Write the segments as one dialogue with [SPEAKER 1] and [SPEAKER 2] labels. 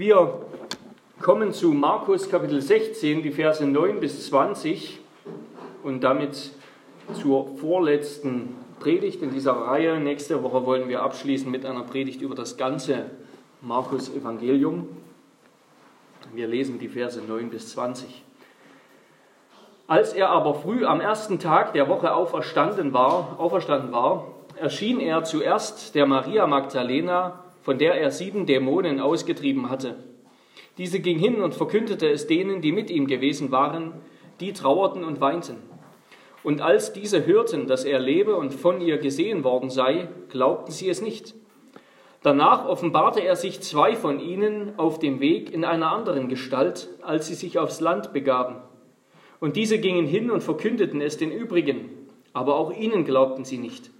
[SPEAKER 1] Wir kommen zu Markus Kapitel 16, die Verse 9 bis 20 und damit zur vorletzten Predigt in dieser Reihe. Nächste Woche wollen wir abschließen mit einer Predigt über das ganze Markus Evangelium. Wir lesen die Verse 9 bis 20. Als er aber früh am ersten Tag der Woche auferstanden war, auferstanden war, erschien er zuerst der Maria Magdalena, von der er sieben Dämonen ausgetrieben hatte. Diese ging hin und verkündete es denen, die mit ihm gewesen waren, die trauerten und weinten. Und als diese hörten, dass er lebe und von ihr gesehen worden sei, glaubten sie es nicht. Danach offenbarte er sich zwei von ihnen auf dem Weg in einer anderen Gestalt, als sie sich aufs Land begaben. Und diese gingen hin und verkündeten es den übrigen, aber auch ihnen glaubten sie nicht.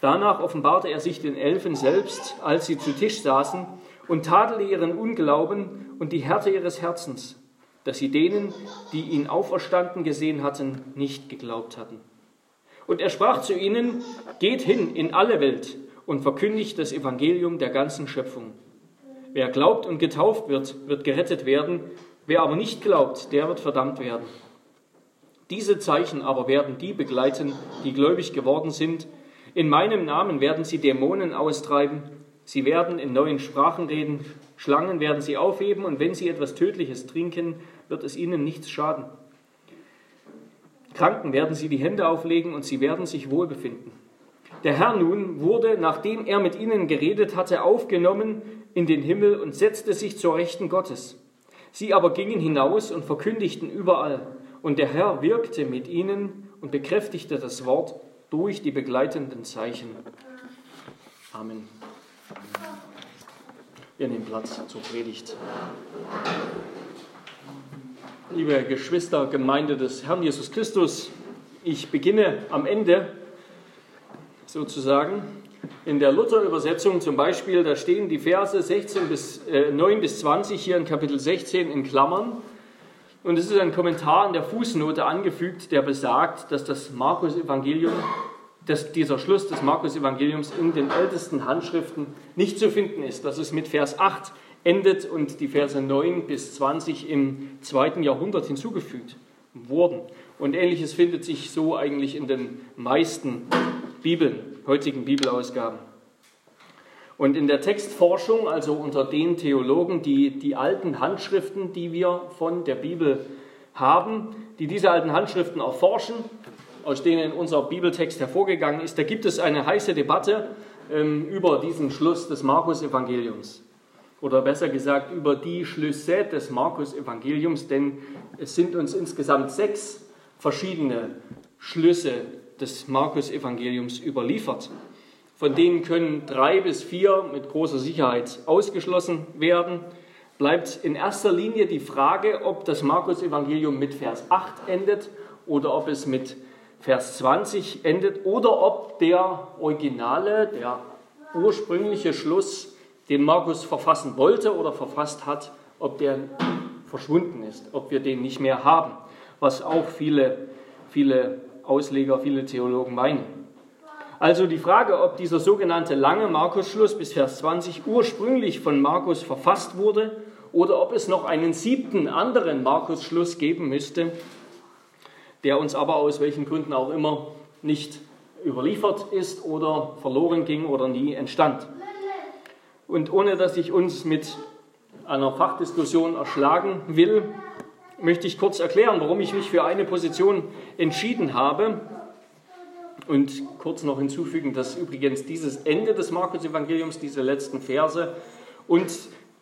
[SPEAKER 1] Danach offenbarte er sich den Elfen selbst, als sie zu Tisch saßen, und tadelte ihren Unglauben und die Härte ihres Herzens, dass sie denen, die ihn auferstanden gesehen hatten, nicht geglaubt hatten. Und er sprach zu ihnen, geht hin in alle Welt und verkündigt das Evangelium der ganzen Schöpfung. Wer glaubt und getauft wird, wird gerettet werden, wer aber nicht glaubt, der wird verdammt werden. Diese Zeichen aber werden die begleiten, die gläubig geworden sind, in meinem Namen werden sie Dämonen austreiben, sie werden in neuen Sprachen reden, Schlangen werden sie aufheben und wenn sie etwas Tödliches trinken, wird es ihnen nichts schaden. Kranken werden sie die Hände auflegen und sie werden sich wohlbefinden. Der Herr nun wurde, nachdem er mit ihnen geredet hatte, aufgenommen in den Himmel und setzte sich zur Rechten Gottes. Sie aber gingen hinaus und verkündigten überall. Und der Herr wirkte mit ihnen und bekräftigte das Wort durch die begleitenden Zeichen. Amen. Wir nehmen Platz zur Predigt. Liebe Geschwister, Gemeinde des Herrn Jesus Christus, ich beginne am Ende sozusagen. In der Luther-Übersetzung zum Beispiel, da stehen die Verse 16 bis, äh, 9 bis 20 hier in Kapitel 16 in Klammern. Und es ist ein Kommentar in der Fußnote angefügt, der besagt, dass das Markus-Evangelium, dass dieser Schluss des Markus-Evangeliums in den ältesten Handschriften nicht zu finden ist, dass es mit Vers 8 endet und die Verse 9 bis 20 im zweiten Jahrhundert hinzugefügt wurden. Und ähnliches findet sich so eigentlich in den meisten Bibeln, heutigen Bibelausgaben. Und in der Textforschung, also unter den Theologen, die die alten Handschriften, die wir von der Bibel haben, die diese alten Handschriften erforschen, aus denen unser Bibeltext hervorgegangen ist, da gibt es eine heiße Debatte ähm, über diesen Schluss des Markus-Evangeliums. Oder besser gesagt, über die Schlüsse des Markus-Evangeliums, denn es sind uns insgesamt sechs verschiedene Schlüsse des Markus-Evangeliums überliefert. Von denen können drei bis vier mit großer Sicherheit ausgeschlossen werden. Bleibt in erster Linie die Frage, ob das Markus-Evangelium mit Vers 8 endet oder ob es mit Vers 20 endet oder ob der originale, der ursprüngliche Schluss, den Markus verfassen wollte oder verfasst hat, ob der verschwunden ist, ob wir den nicht mehr haben, was auch viele, viele Ausleger, viele Theologen meinen. Also die Frage, ob dieser sogenannte lange Markus-Schluss bis Vers 20 ursprünglich von Markus verfasst wurde oder ob es noch einen siebten anderen Markus-Schluss geben müsste, der uns aber aus welchen Gründen auch immer nicht überliefert ist oder verloren ging oder nie entstand. Und ohne dass ich uns mit einer Fachdiskussion erschlagen will, möchte ich kurz erklären, warum ich mich für eine Position entschieden habe und kurz noch hinzufügen, dass übrigens dieses Ende des Markus-Evangeliums, diese letzten Verse und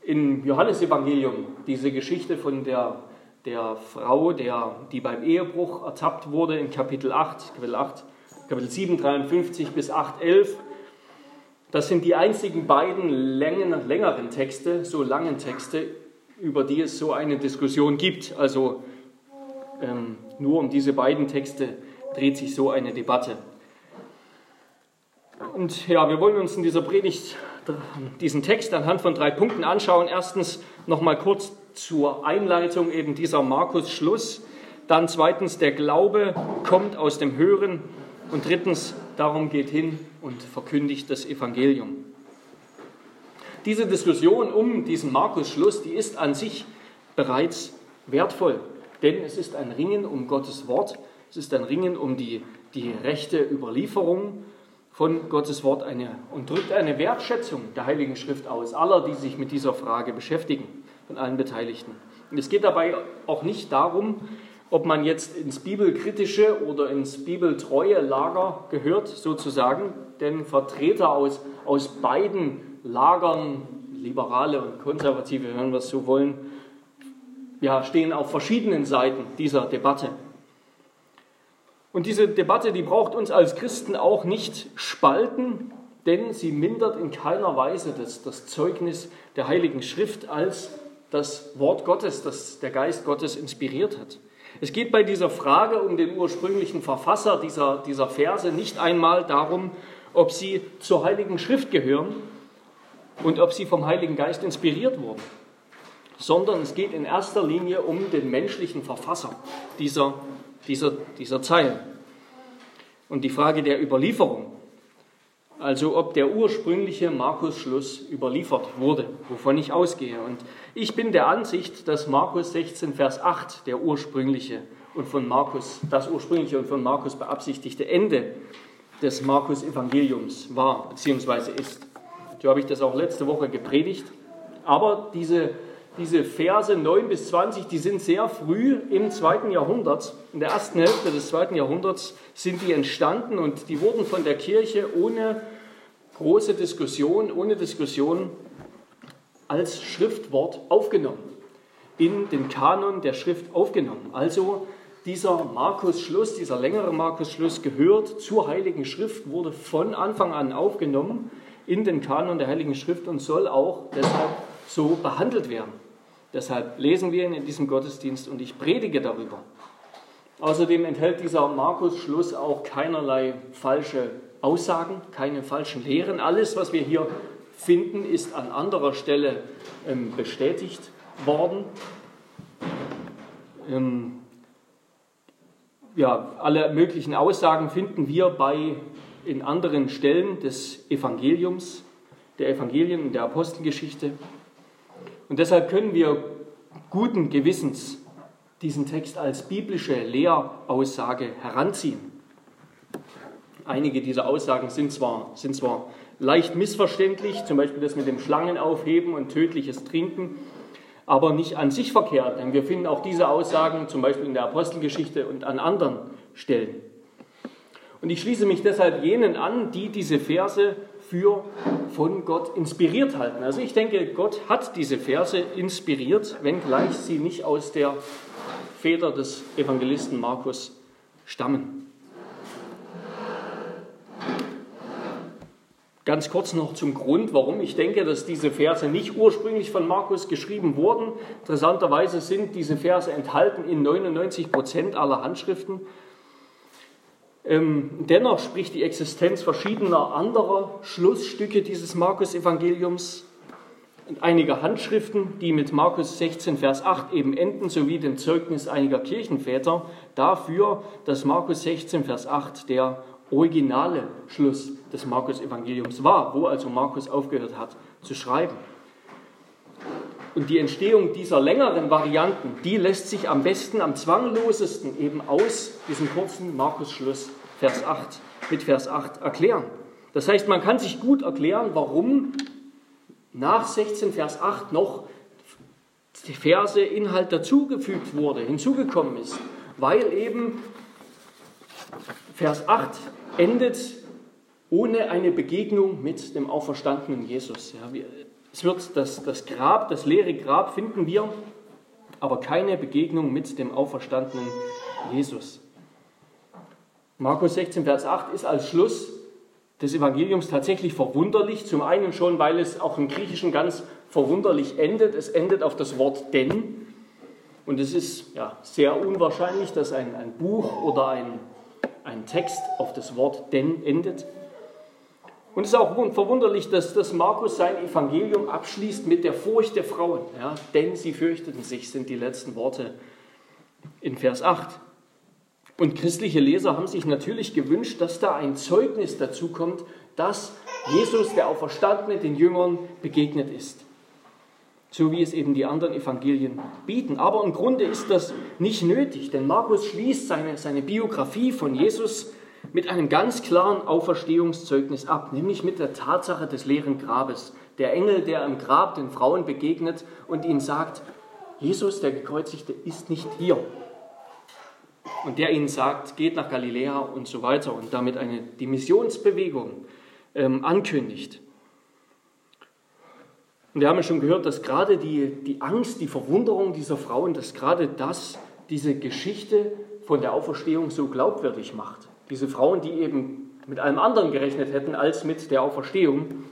[SPEAKER 1] im Johannesevangelium diese Geschichte von der, der Frau, der, die beim Ehebruch ertappt wurde in Kapitel 8, Kapitel 8, Kapitel 7, 53 bis 8, 11, das sind die einzigen beiden Längen, längeren Texte, so langen Texte, über die es so eine Diskussion gibt. Also ähm, nur um diese beiden Texte dreht sich so eine Debatte. Und ja, wir wollen uns in dieser Predigt diesen Text anhand von drei Punkten anschauen. Erstens nochmal kurz zur Einleitung eben dieser Markus-Schluss. Dann zweitens, der Glaube kommt aus dem Hören. Und drittens, darum geht hin und verkündigt das Evangelium. diese Diskussion um diesen Markus-Schluss, die ist an sich bereits wertvoll, denn es ist ein Ringen um Gottes Wort, es ist ein Ringen um die, die rechte Überlieferung von Gottes Wort eine, und drückt eine Wertschätzung der Heiligen Schrift aus, aller, die sich mit dieser Frage beschäftigen, von allen Beteiligten. Und es geht dabei auch nicht darum, ob man jetzt ins bibelkritische oder ins bibeltreue Lager gehört, sozusagen, denn Vertreter aus, aus beiden Lagern, Liberale und Konservative, wenn wir es so wollen, ja, stehen auf verschiedenen Seiten dieser Debatte. Und diese Debatte, die braucht uns als Christen auch nicht spalten, denn sie mindert in keiner Weise das, das Zeugnis der Heiligen Schrift als das Wort Gottes, das der Geist Gottes inspiriert hat. Es geht bei dieser Frage um den ursprünglichen Verfasser dieser, dieser Verse nicht einmal darum, ob sie zur Heiligen Schrift gehören und ob sie vom Heiligen Geist inspiriert wurden, sondern es geht in erster Linie um den menschlichen Verfasser dieser, dieser, dieser Zeilen. Und die Frage der Überlieferung, also ob der ursprüngliche Markus-Schluss überliefert wurde, wovon ich ausgehe. Und ich bin der Ansicht, dass Markus 16, Vers 8 der ursprüngliche und von Markus, das ursprüngliche und von Markus beabsichtigte Ende des Markus-Evangeliums war bzw. ist. So habe ich das auch letzte Woche gepredigt. Aber diese, diese Verse 9 bis 20, die sind sehr früh im zweiten Jahrhundert, in der ersten Hälfte des zweiten Jahrhunderts sind die entstanden und die wurden von der Kirche ohne große Diskussion, ohne Diskussion als Schriftwort aufgenommen, in den Kanon der Schrift aufgenommen. Also dieser Markus-Schluss, dieser längere Markus-Schluss gehört zur Heiligen Schrift, wurde von Anfang an aufgenommen in den Kanon der Heiligen Schrift und soll auch deshalb so behandelt werden. Deshalb lesen wir ihn in diesem Gottesdienst und ich predige darüber. Außerdem enthält dieser Markus-Schluss auch keinerlei falsche Aussagen, keine falschen Lehren. Alles, was wir hier finden, ist an anderer Stelle ähm, bestätigt worden. Ähm, ja, alle möglichen Aussagen finden wir bei in anderen Stellen des Evangeliums, der Evangelien und der Apostelgeschichte. Und deshalb können wir guten Gewissens diesen Text als biblische Lehraussage heranziehen. Einige dieser Aussagen sind zwar, sind zwar leicht missverständlich, zum Beispiel das mit dem Schlangenaufheben und tödliches Trinken, aber nicht an sich verkehrt, denn wir finden auch diese Aussagen zum Beispiel in der Apostelgeschichte und an anderen Stellen. Und ich schließe mich deshalb jenen an, die diese Verse für von Gott inspiriert halten. Also ich denke, Gott hat diese Verse inspiriert, wenngleich sie nicht aus der Feder des Evangelisten Markus stammen. Ganz kurz noch zum Grund, warum ich denke, dass diese Verse nicht ursprünglich von Markus geschrieben wurden. Interessanterweise sind diese Verse enthalten in 99 Prozent aller Handschriften. Ähm, dennoch spricht die Existenz verschiedener anderer Schlussstücke dieses Markus-Evangeliums und einiger Handschriften, die mit Markus 16, Vers 8 eben enden, sowie dem Zeugnis einiger Kirchenväter, dafür, dass Markus 16, Vers 8 der originale Schluss des Markus-Evangeliums war, wo also Markus aufgehört hat zu schreiben. Und die Entstehung dieser längeren Varianten, die lässt sich am besten, am zwanglosesten eben aus diesem kurzen Markus-Schluss Vers 8 mit Vers 8 erklären. Das heißt, man kann sich gut erklären, warum nach 16 Vers 8 noch die Verse Inhalt dazugefügt wurde, hinzugekommen ist, weil eben Vers 8 endet ohne eine Begegnung mit dem auferstandenen Jesus. Ja, es wird das, das Grab, das leere Grab finden wir, aber keine Begegnung mit dem auferstandenen Jesus. Markus 16, Vers 8 ist als Schluss des Evangeliums tatsächlich verwunderlich. Zum einen schon, weil es auch im Griechischen ganz verwunderlich endet. Es endet auf das Wort denn. Und es ist ja, sehr unwahrscheinlich, dass ein, ein Buch oder ein ein Text auf das Wort denn endet. Und es ist auch verwunderlich, dass, dass Markus sein Evangelium abschließt mit der Furcht der Frauen. Ja, denn sie fürchteten sich, sind die letzten Worte in Vers 8. Und christliche Leser haben sich natürlich gewünscht, dass da ein Zeugnis dazu kommt, dass Jesus, der Auferstandene, den Jüngern begegnet ist. So wie es eben die anderen Evangelien bieten. Aber im Grunde ist das nicht nötig, denn Markus schließt seine, seine Biografie von Jesus mit einem ganz klaren Auferstehungszeugnis ab, nämlich mit der Tatsache des leeren Grabes. Der Engel, der im Grab den Frauen begegnet und ihnen sagt, Jesus, der Gekreuzigte, ist nicht hier. Und der ihnen sagt, geht nach Galiläa und so weiter und damit eine die Missionsbewegung ähm, ankündigt. Und wir haben ja schon gehört, dass gerade die, die Angst, die Verwunderung dieser Frauen, dass gerade das diese Geschichte von der Auferstehung so glaubwürdig macht. Diese Frauen, die eben mit allem anderen gerechnet hätten als mit der Auferstehung,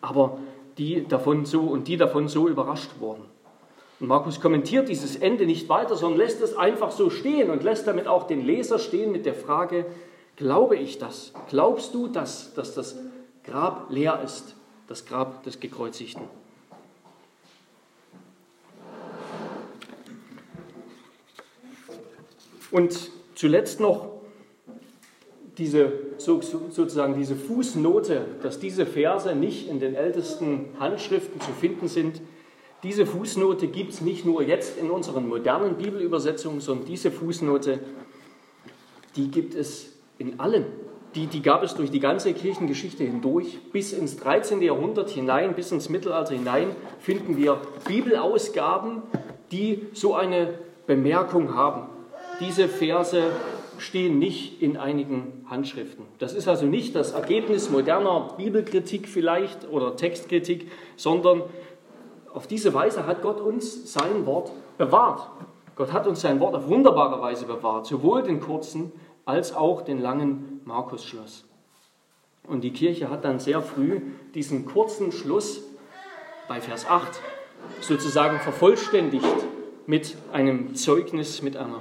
[SPEAKER 1] aber die davon so und die davon so überrascht wurden. Und Markus kommentiert dieses Ende nicht weiter, sondern lässt es einfach so stehen und lässt damit auch den Leser stehen mit der Frage, glaube ich das? Glaubst du das, dass das Grab leer ist, das Grab des Gekreuzigten? Und zuletzt noch diese, sozusagen diese Fußnote, dass diese Verse nicht in den ältesten Handschriften zu finden sind. Diese Fußnote gibt es nicht nur jetzt in unseren modernen Bibelübersetzungen, sondern diese Fußnote, die gibt es in allen. Die, die gab es durch die ganze Kirchengeschichte hindurch. Bis ins 13. Jahrhundert hinein, bis ins Mittelalter hinein finden wir Bibelausgaben, die so eine Bemerkung haben. Diese Verse stehen nicht in einigen Handschriften. Das ist also nicht das Ergebnis moderner Bibelkritik vielleicht oder Textkritik, sondern auf diese Weise hat Gott uns sein Wort bewahrt. Gott hat uns sein Wort auf wunderbare Weise bewahrt, sowohl den kurzen als auch den langen Markus-Schluss. Und die Kirche hat dann sehr früh diesen kurzen Schluss bei Vers 8 sozusagen vervollständigt mit einem Zeugnis, mit einer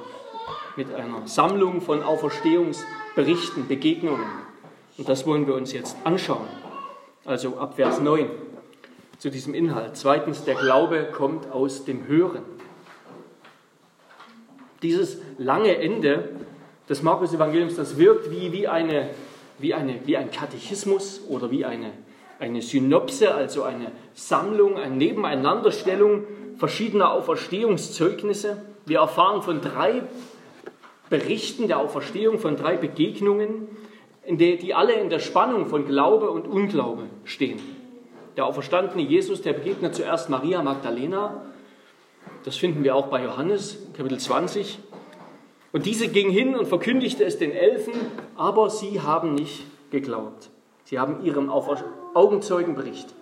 [SPEAKER 1] mit einer Sammlung von Auferstehungsberichten, Begegnungen. Und das wollen wir uns jetzt anschauen. Also ab Vers 9 zu diesem Inhalt. Zweitens, der Glaube kommt aus dem Hören. Dieses lange Ende des Markus-Evangeliums, das wirkt wie, wie, eine, wie, eine, wie ein Katechismus oder wie eine, eine Synopse, also eine Sammlung, eine Nebeneinanderstellung verschiedener Auferstehungszeugnisse. Wir erfahren von drei Berichten der Auferstehung von drei Begegnungen, die alle in der Spannung von Glaube und Unglaube stehen. Der auferstandene Jesus, der begegnet zuerst Maria Magdalena. Das finden wir auch bei Johannes, Kapitel 20. Und diese ging hin und verkündigte es den Elfen, aber sie haben nicht geglaubt. Sie haben ihrem Augenzeugenbericht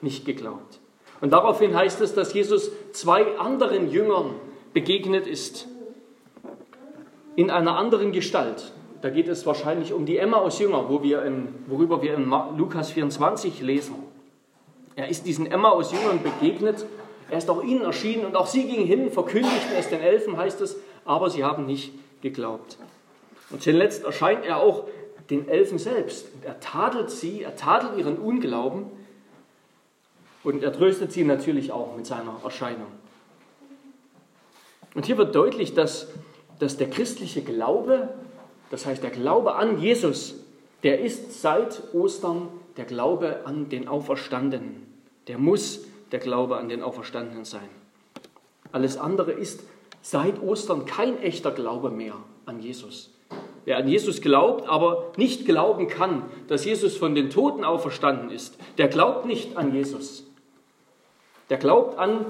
[SPEAKER 1] nicht geglaubt. Und daraufhin heißt es, dass Jesus zwei anderen Jüngern begegnet ist in einer anderen Gestalt. Da geht es wahrscheinlich um die Emmaus-Jünger, wo wir in, worüber wir in Lukas 24 lesen. Er ist diesen Emmaus-Jüngern begegnet, er ist auch ihnen erschienen und auch sie gingen hin, verkündigten es den Elfen, heißt es, aber sie haben nicht geglaubt. Und zuletzt erscheint er auch den Elfen selbst. Er tadelt sie, er tadelt ihren Unglauben und er tröstet sie natürlich auch mit seiner Erscheinung. Und hier wird deutlich, dass dass der christliche Glaube, das heißt der Glaube an Jesus, der ist seit Ostern der Glaube an den Auferstandenen. Der muss der Glaube an den Auferstandenen sein. Alles andere ist seit Ostern kein echter Glaube mehr an Jesus. Wer an Jesus glaubt, aber nicht glauben kann, dass Jesus von den Toten auferstanden ist, der glaubt nicht an Jesus. Der glaubt an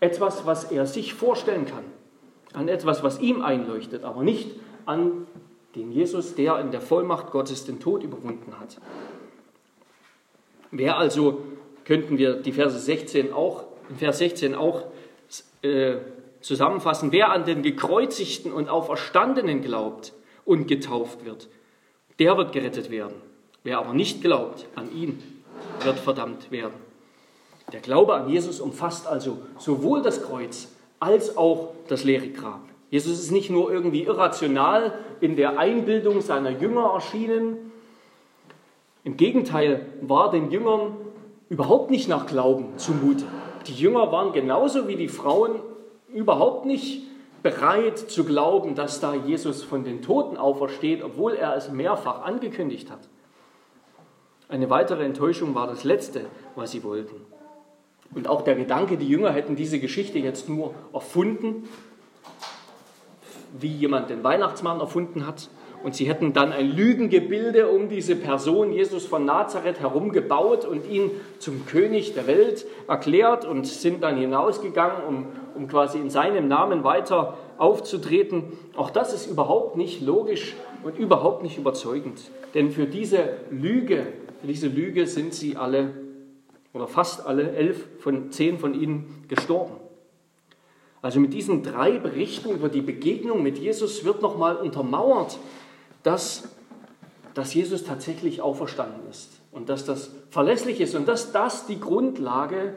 [SPEAKER 1] etwas, was er sich vorstellen kann an etwas, was ihm einleuchtet, aber nicht an den Jesus, der in der Vollmacht Gottes den Tod überwunden hat. Wer also, könnten wir die Verse 16 auch, in Vers 16 auch äh, zusammenfassen, wer an den Gekreuzigten und Auferstandenen glaubt und getauft wird, der wird gerettet werden. Wer aber nicht glaubt an ihn, wird verdammt werden. Der Glaube an Jesus umfasst also sowohl das Kreuz als auch das leere Grab. Jesus ist nicht nur irgendwie irrational in der Einbildung seiner Jünger erschienen. Im Gegenteil war den Jüngern überhaupt nicht nach Glauben zumute. Die Jünger waren genauso wie die Frauen überhaupt nicht bereit zu glauben, dass da Jesus von den Toten aufersteht, obwohl er es mehrfach angekündigt hat. Eine weitere Enttäuschung war das Letzte, was sie wollten. Und auch der Gedanke, die Jünger hätten diese Geschichte jetzt nur erfunden, wie jemand den Weihnachtsmann erfunden hat. Und sie hätten dann ein Lügengebilde um diese Person Jesus von Nazareth herum gebaut und ihn zum König der Welt erklärt und sind dann hinausgegangen, um, um quasi in seinem Namen weiter aufzutreten. Auch das ist überhaupt nicht logisch und überhaupt nicht überzeugend. Denn für diese Lüge, für diese Lüge sind sie alle oder fast alle elf von zehn von ihnen gestorben. Also mit diesen drei Berichten über die Begegnung mit Jesus wird nochmal untermauert, dass, dass Jesus tatsächlich auferstanden ist und dass das verlässlich ist und dass das die Grundlage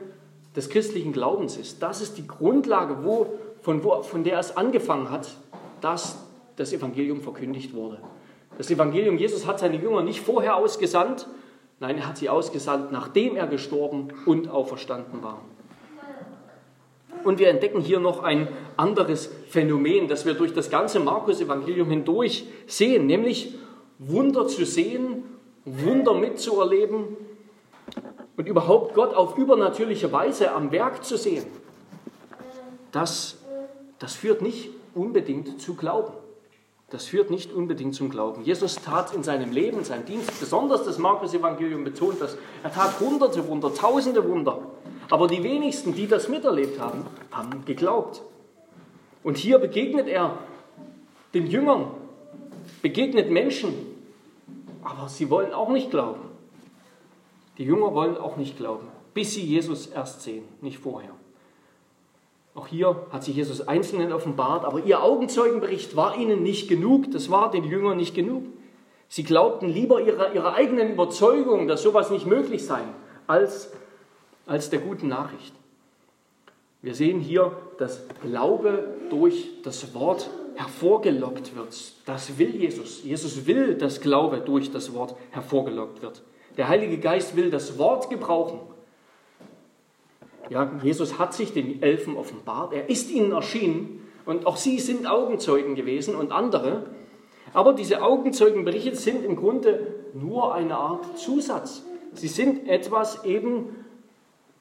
[SPEAKER 1] des christlichen Glaubens ist. Das ist die Grundlage, wo, von, wo, von der es angefangen hat, dass das Evangelium verkündigt wurde. Das Evangelium, Jesus hat seine Jünger nicht vorher ausgesandt, nein, er hat sie ausgesandt, nachdem er gestorben und auferstanden war. Und wir entdecken hier noch ein anderes Phänomen, das wir durch das ganze Markus-Evangelium hindurch sehen, nämlich Wunder zu sehen, Wunder mitzuerleben und überhaupt Gott auf übernatürliche Weise am Werk zu sehen. Das, das führt nicht unbedingt zu Glauben. Das führt nicht unbedingt zum Glauben. Jesus tat in seinem Leben, in seinem Dienst, besonders das Markus-Evangelium betont das, er tat hunderte Wunder, tausende Wunder. Aber die wenigsten, die das miterlebt haben, haben geglaubt. Und hier begegnet er den Jüngern, begegnet Menschen, aber sie wollen auch nicht glauben. Die Jünger wollen auch nicht glauben, bis sie Jesus erst sehen, nicht vorher. Auch hier hat sich Jesus Einzelnen offenbart, aber ihr Augenzeugenbericht war ihnen nicht genug, das war den Jüngern nicht genug. Sie glaubten lieber ihrer, ihrer eigenen Überzeugung, dass sowas nicht möglich sei, als als der guten Nachricht. Wir sehen hier, dass Glaube durch das Wort hervorgelockt wird. Das will Jesus. Jesus will, dass Glaube durch das Wort hervorgelockt wird. Der Heilige Geist will das Wort gebrauchen. Ja, Jesus hat sich den Elfen offenbart. Er ist ihnen erschienen und auch sie sind Augenzeugen gewesen und andere. Aber diese Augenzeugenberichte sind im Grunde nur eine Art Zusatz. Sie sind etwas eben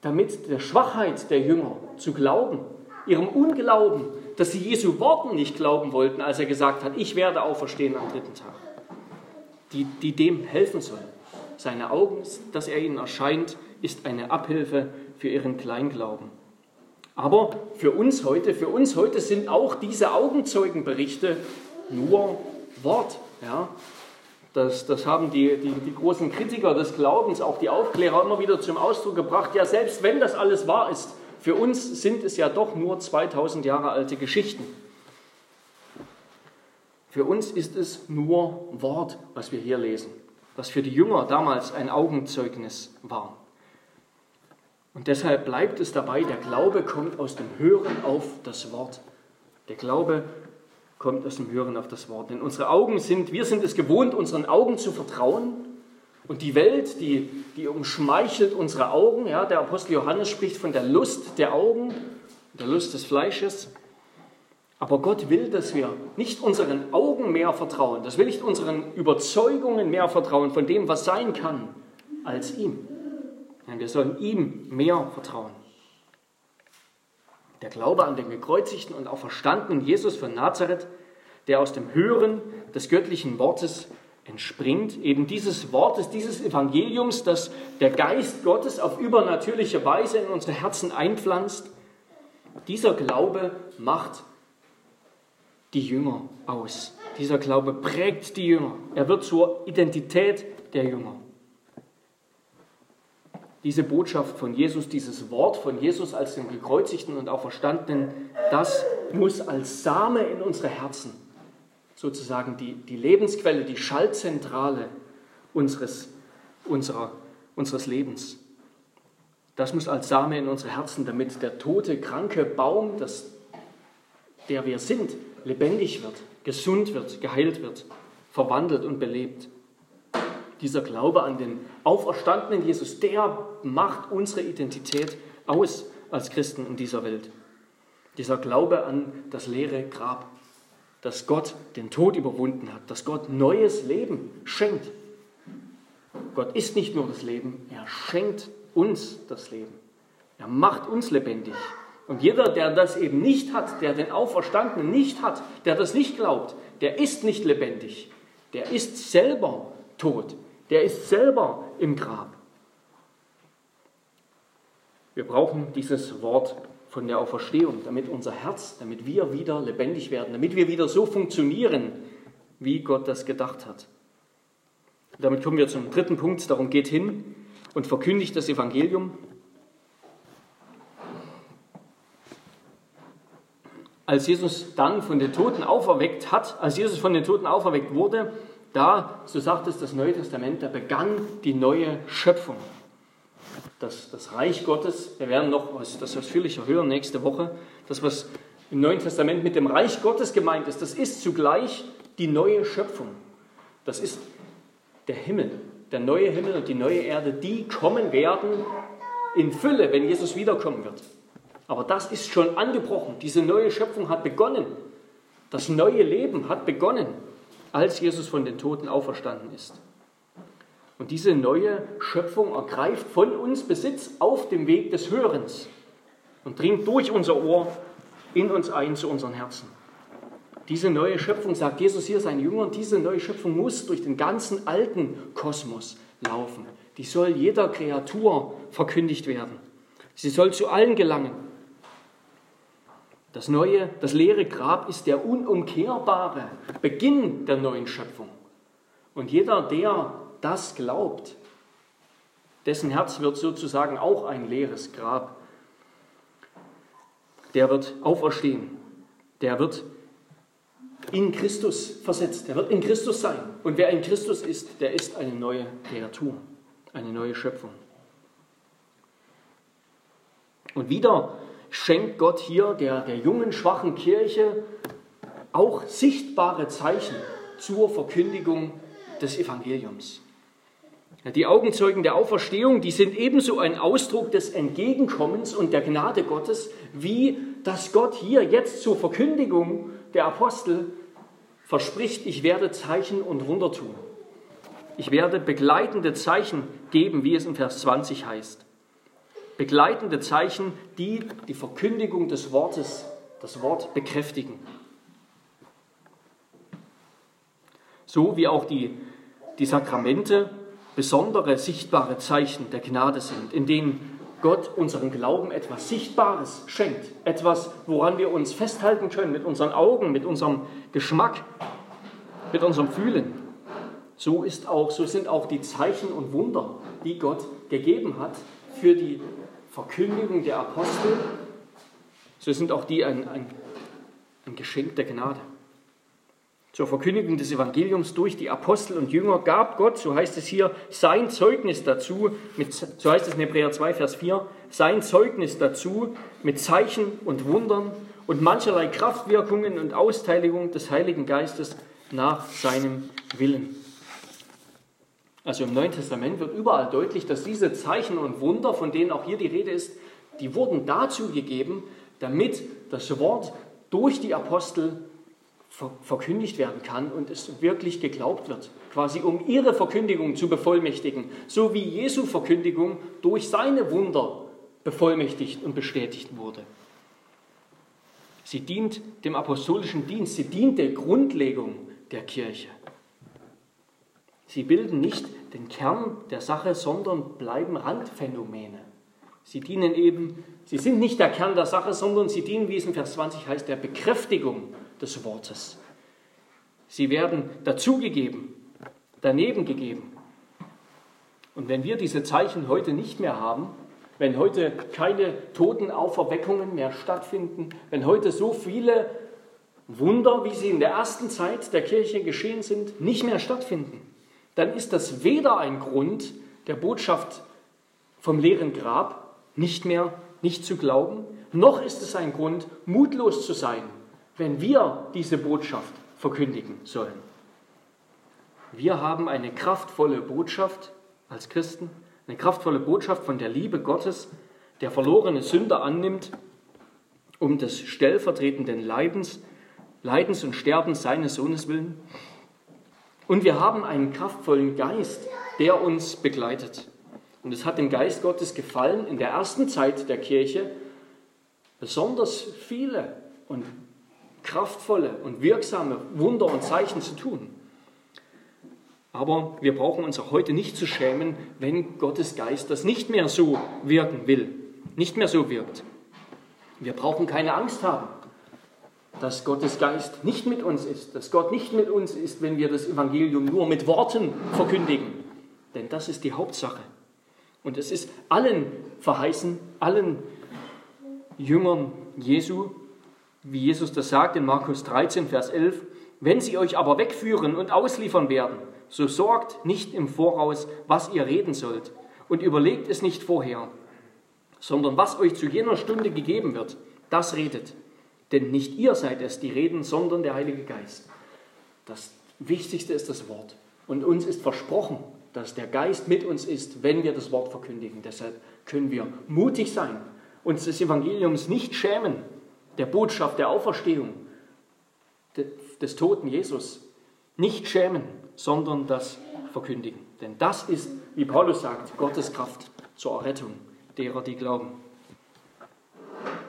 [SPEAKER 1] damit der Schwachheit der Jünger zu glauben, ihrem Unglauben, dass sie Jesu Worten nicht glauben wollten, als er gesagt hat, ich werde auferstehen am dritten Tag, die, die dem helfen sollen. Seine Augen, dass er ihnen erscheint, ist eine Abhilfe für ihren Kleinglauben. Aber für uns heute, für uns heute sind auch diese Augenzeugenberichte nur Wort. Ja? Das, das haben die, die, die, großen Kritiker des Glaubens, auch die Aufklärer, immer wieder zum Ausdruck gebracht. Ja, selbst wenn das alles wahr ist, für uns sind es ja doch nur 2000 Jahre alte Geschichten. Für uns ist es nur Wort, was wir hier lesen, was für die Jünger damals ein Augenzeugnis war. Und deshalb bleibt es dabei, der Glaube kommt aus dem Hören auf das Wort. Der Glaube kommt aus dem Hören auf das Wort. Denn unsere Augen sind, wir sind es gewohnt, unseren Augen zu vertrauen. Und die Welt, die, die umschmeichelt unsere Augen. Ja, der Apostel Johannes spricht von der Lust der Augen, der Lust des Fleisches. Aber Gott will, dass wir nicht unseren Augen mehr vertrauen, das will nicht unseren Überzeugungen mehr vertrauen von dem, was sein kann, als ihm. Nein, wir sollen ihm mehr vertrauen. Der Glaube an den gekreuzigten und auch verstandenen Jesus von Nazareth, der aus dem Hören des göttlichen Wortes entspringt, eben dieses Wortes, dieses Evangeliums, das der Geist Gottes auf übernatürliche Weise in unsere Herzen einpflanzt, dieser Glaube macht die Jünger aus. Dieser Glaube prägt die Jünger. Er wird zur Identität der Jünger diese Botschaft von Jesus, dieses Wort von Jesus als dem gekreuzigten und auch verstandenen, das muss als Same in unsere Herzen, sozusagen die, die Lebensquelle, die Schaltzentrale unseres, unserer, unseres Lebens. Das muss als Same in unsere Herzen, damit der tote, kranke Baum, das, der wir sind, lebendig wird, gesund wird, geheilt wird, verwandelt und belebt. Dieser Glaube an den auferstandenen Jesus, der macht unsere Identität aus als Christen in dieser Welt. Dieser Glaube an das leere Grab, dass Gott den Tod überwunden hat, dass Gott neues Leben schenkt. Gott ist nicht nur das Leben, er schenkt uns das Leben. Er macht uns lebendig. Und jeder, der das eben nicht hat, der den Auferstandenen nicht hat, der das nicht glaubt, der ist nicht lebendig. Der ist selber tot. Der ist selber im Grab. Wir brauchen dieses Wort von der Auferstehung, damit unser Herz, damit wir wieder lebendig werden, damit wir wieder so funktionieren, wie Gott das gedacht hat. Damit kommen wir zum dritten Punkt. Darum geht hin und verkündigt das Evangelium. Als Jesus dann von den Toten auferweckt hat, als Jesus von den Toten auferweckt wurde, da, so sagt es das Neue Testament, da begann die neue Schöpfung. Das, das Reich Gottes, wir werden noch was, das ausführlicher hören nächste Woche, das, was im Neuen Testament mit dem Reich Gottes gemeint ist, das ist zugleich die neue Schöpfung. Das ist der Himmel, der neue Himmel und die neue Erde, die kommen werden in Fülle, wenn Jesus wiederkommen wird. Aber das ist schon angebrochen. Diese neue Schöpfung hat begonnen. Das neue Leben hat begonnen, als Jesus von den Toten auferstanden ist. Und diese neue Schöpfung ergreift von uns Besitz auf dem Weg des Hörens und dringt durch unser Ohr in uns ein zu unseren Herzen. Diese neue Schöpfung, sagt Jesus hier seinen Jüngern, diese neue Schöpfung muss durch den ganzen alten Kosmos laufen. Die soll jeder Kreatur verkündigt werden. Sie soll zu allen gelangen. Das neue, das leere Grab ist der unumkehrbare Beginn der neuen Schöpfung. Und jeder, der das glaubt, dessen Herz wird sozusagen auch ein leeres Grab. Der wird auferstehen. Der wird in Christus versetzt. Der wird in Christus sein. Und wer in Christus ist, der ist eine neue Kreatur, eine neue Schöpfung. Und wieder schenkt Gott hier der, der jungen, schwachen Kirche auch sichtbare Zeichen zur Verkündigung des Evangeliums. Die Augenzeugen der Auferstehung, die sind ebenso ein Ausdruck des Entgegenkommens und der Gnade Gottes, wie dass Gott hier jetzt zur Verkündigung der Apostel verspricht, ich werde Zeichen und Wunder tun. Ich werde begleitende Zeichen geben, wie es in Vers 20 heißt. Begleitende Zeichen, die die Verkündigung des Wortes, das Wort bekräftigen. So wie auch die, die Sakramente besondere sichtbare Zeichen der Gnade sind, in denen Gott unserem Glauben etwas Sichtbares schenkt, etwas, woran wir uns festhalten können mit unseren Augen, mit unserem Geschmack, mit unserem Fühlen. So, ist auch, so sind auch die Zeichen und Wunder, die Gott gegeben hat für die Verkündigung der Apostel, so sind auch die ein, ein, ein Geschenk der Gnade. Zur Verkündigung des Evangeliums durch die Apostel und Jünger gab Gott, so heißt es hier, sein Zeugnis dazu, mit, so heißt es in Hebräer 2, Vers 4, sein Zeugnis dazu mit Zeichen und Wundern und mancherlei Kraftwirkungen und Austeiligung des Heiligen Geistes nach seinem Willen. Also im Neuen Testament wird überall deutlich, dass diese Zeichen und Wunder, von denen auch hier die Rede ist, die wurden dazu gegeben, damit das Wort durch die Apostel verkündigt werden kann und es wirklich geglaubt wird, quasi um ihre Verkündigung zu bevollmächtigen, so wie Jesu Verkündigung durch seine Wunder bevollmächtigt und bestätigt wurde. Sie dient dem apostolischen Dienst, sie dient der Grundlegung der Kirche. Sie bilden nicht den Kern der Sache, sondern bleiben Randphänomene. Sie dienen eben, sie sind nicht der Kern der Sache, sondern sie dienen, wie es in Vers 20 heißt, der Bekräftigung des Wortes. Sie werden dazugegeben, daneben gegeben. Und wenn wir diese Zeichen heute nicht mehr haben, wenn heute keine Totenauferweckungen mehr stattfinden, wenn heute so viele Wunder, wie sie in der ersten Zeit der Kirche geschehen sind, nicht mehr stattfinden, dann ist das weder ein Grund der Botschaft vom leeren Grab nicht mehr nicht zu glauben, noch ist es ein Grund, mutlos zu sein wenn wir diese Botschaft verkündigen sollen. Wir haben eine kraftvolle Botschaft als Christen, eine kraftvolle Botschaft von der Liebe Gottes, der verlorene Sünder annimmt, um des stellvertretenden Leidens, Leidens und Sterbens seines Sohnes willen. Und wir haben einen kraftvollen Geist, der uns begleitet. Und es hat dem Geist Gottes gefallen, in der ersten Zeit der Kirche besonders viele und kraftvolle und wirksame Wunder und Zeichen zu tun. Aber wir brauchen uns auch heute nicht zu schämen, wenn Gottes Geist das nicht mehr so wirken will, nicht mehr so wirkt. Wir brauchen keine Angst haben, dass Gottes Geist nicht mit uns ist, dass Gott nicht mit uns ist, wenn wir das Evangelium nur mit Worten verkündigen. Denn das ist die Hauptsache. Und es ist allen verheißen, allen Jüngern Jesu, wie Jesus das sagt in Markus 13, Vers 11, wenn sie euch aber wegführen und ausliefern werden, so sorgt nicht im Voraus, was ihr reden sollt, und überlegt es nicht vorher, sondern was euch zu jener Stunde gegeben wird, das redet. Denn nicht ihr seid es, die reden, sondern der Heilige Geist. Das Wichtigste ist das Wort. Und uns ist versprochen, dass der Geist mit uns ist, wenn wir das Wort verkündigen. Deshalb können wir mutig sein, uns des Evangeliums nicht schämen, der Botschaft der Auferstehung des toten Jesus nicht schämen, sondern das verkündigen. Denn das ist, wie Paulus sagt, Gottes Kraft zur Errettung derer, die glauben.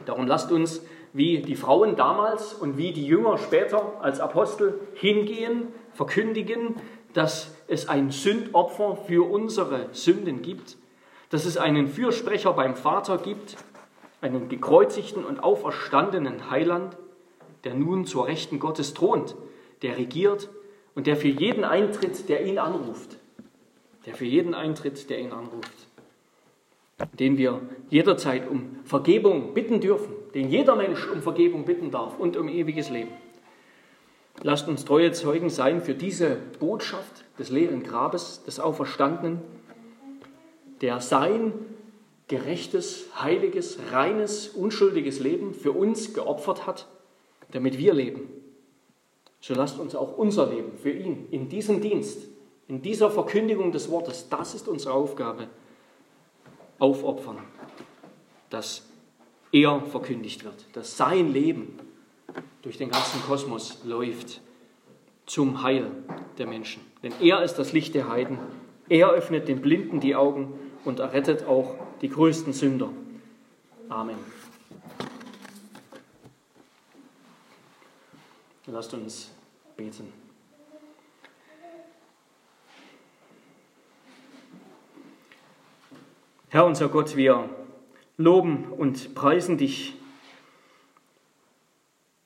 [SPEAKER 1] Darum lasst uns, wie die Frauen damals und wie die Jünger später als Apostel hingehen, verkündigen, dass es ein Sündopfer für unsere Sünden gibt, dass es einen Fürsprecher beim Vater gibt, einen gekreuzigten und auferstandenen Heiland, der nun zur Rechten Gottes thront, der regiert und der für jeden eintritt, der ihn anruft. Der für jeden eintritt, der ihn anruft. Den wir jederzeit um Vergebung bitten dürfen, den jeder Mensch um Vergebung bitten darf und um ewiges Leben. Lasst uns treue Zeugen sein für diese Botschaft des leeren Grabes, des Auferstandenen, der sein gerechtes, heiliges, reines, unschuldiges Leben für uns geopfert hat, damit wir leben. So lasst uns auch unser Leben für ihn in diesem Dienst, in dieser Verkündigung des Wortes, das ist unsere Aufgabe, aufopfern, dass er verkündigt wird, dass sein Leben durch den ganzen Kosmos läuft zum Heil der Menschen. Denn er ist das Licht der Heiden, er öffnet den Blinden die Augen und errettet auch die größten Sünder. Amen. Lasst uns beten. Herr unser Gott, wir loben und preisen dich.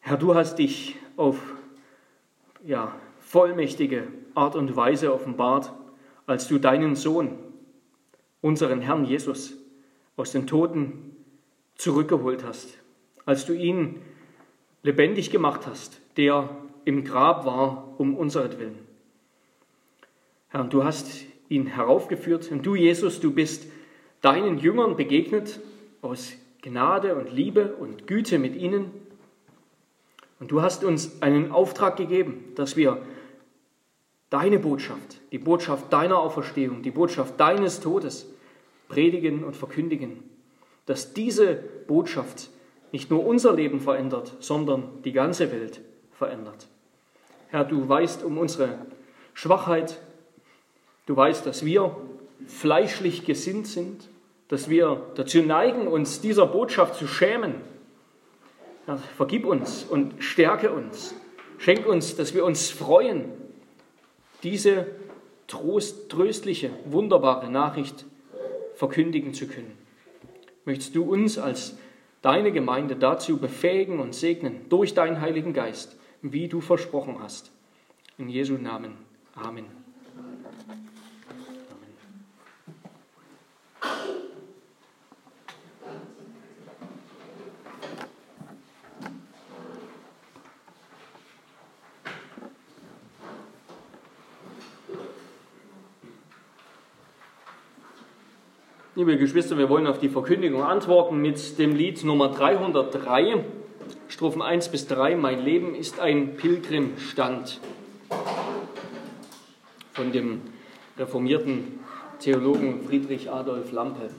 [SPEAKER 1] Herr, du hast dich auf ja, vollmächtige Art und Weise offenbart, als du deinen Sohn unseren Herrn Jesus aus den Toten zurückgeholt hast, als du ihn lebendig gemacht hast, der im Grab war um unseretwillen. Herr, du hast ihn heraufgeführt und du, Jesus, du bist deinen Jüngern begegnet aus Gnade und Liebe und Güte mit ihnen. Und du hast uns einen Auftrag gegeben, dass wir deine Botschaft, die Botschaft deiner Auferstehung, die Botschaft deines Todes predigen und verkündigen, dass diese Botschaft nicht nur unser Leben verändert, sondern die ganze Welt verändert. Herr, du weißt um unsere Schwachheit, du weißt, dass wir fleischlich gesinnt sind, dass wir dazu neigen, uns dieser Botschaft zu schämen. Herr, vergib uns und stärke uns. Schenk uns, dass wir uns freuen, diese trost, tröstliche, wunderbare Nachricht verkündigen zu können. Möchtest du uns als deine Gemeinde dazu befähigen und segnen durch deinen Heiligen Geist, wie du versprochen hast. In Jesu Namen. Amen. Liebe Geschwister, wir wollen auf die Verkündigung antworten mit dem Lied Nummer 303, Strophen 1 bis 3. Mein Leben ist ein Pilgrimstand von dem reformierten Theologen Friedrich Adolf Lampe.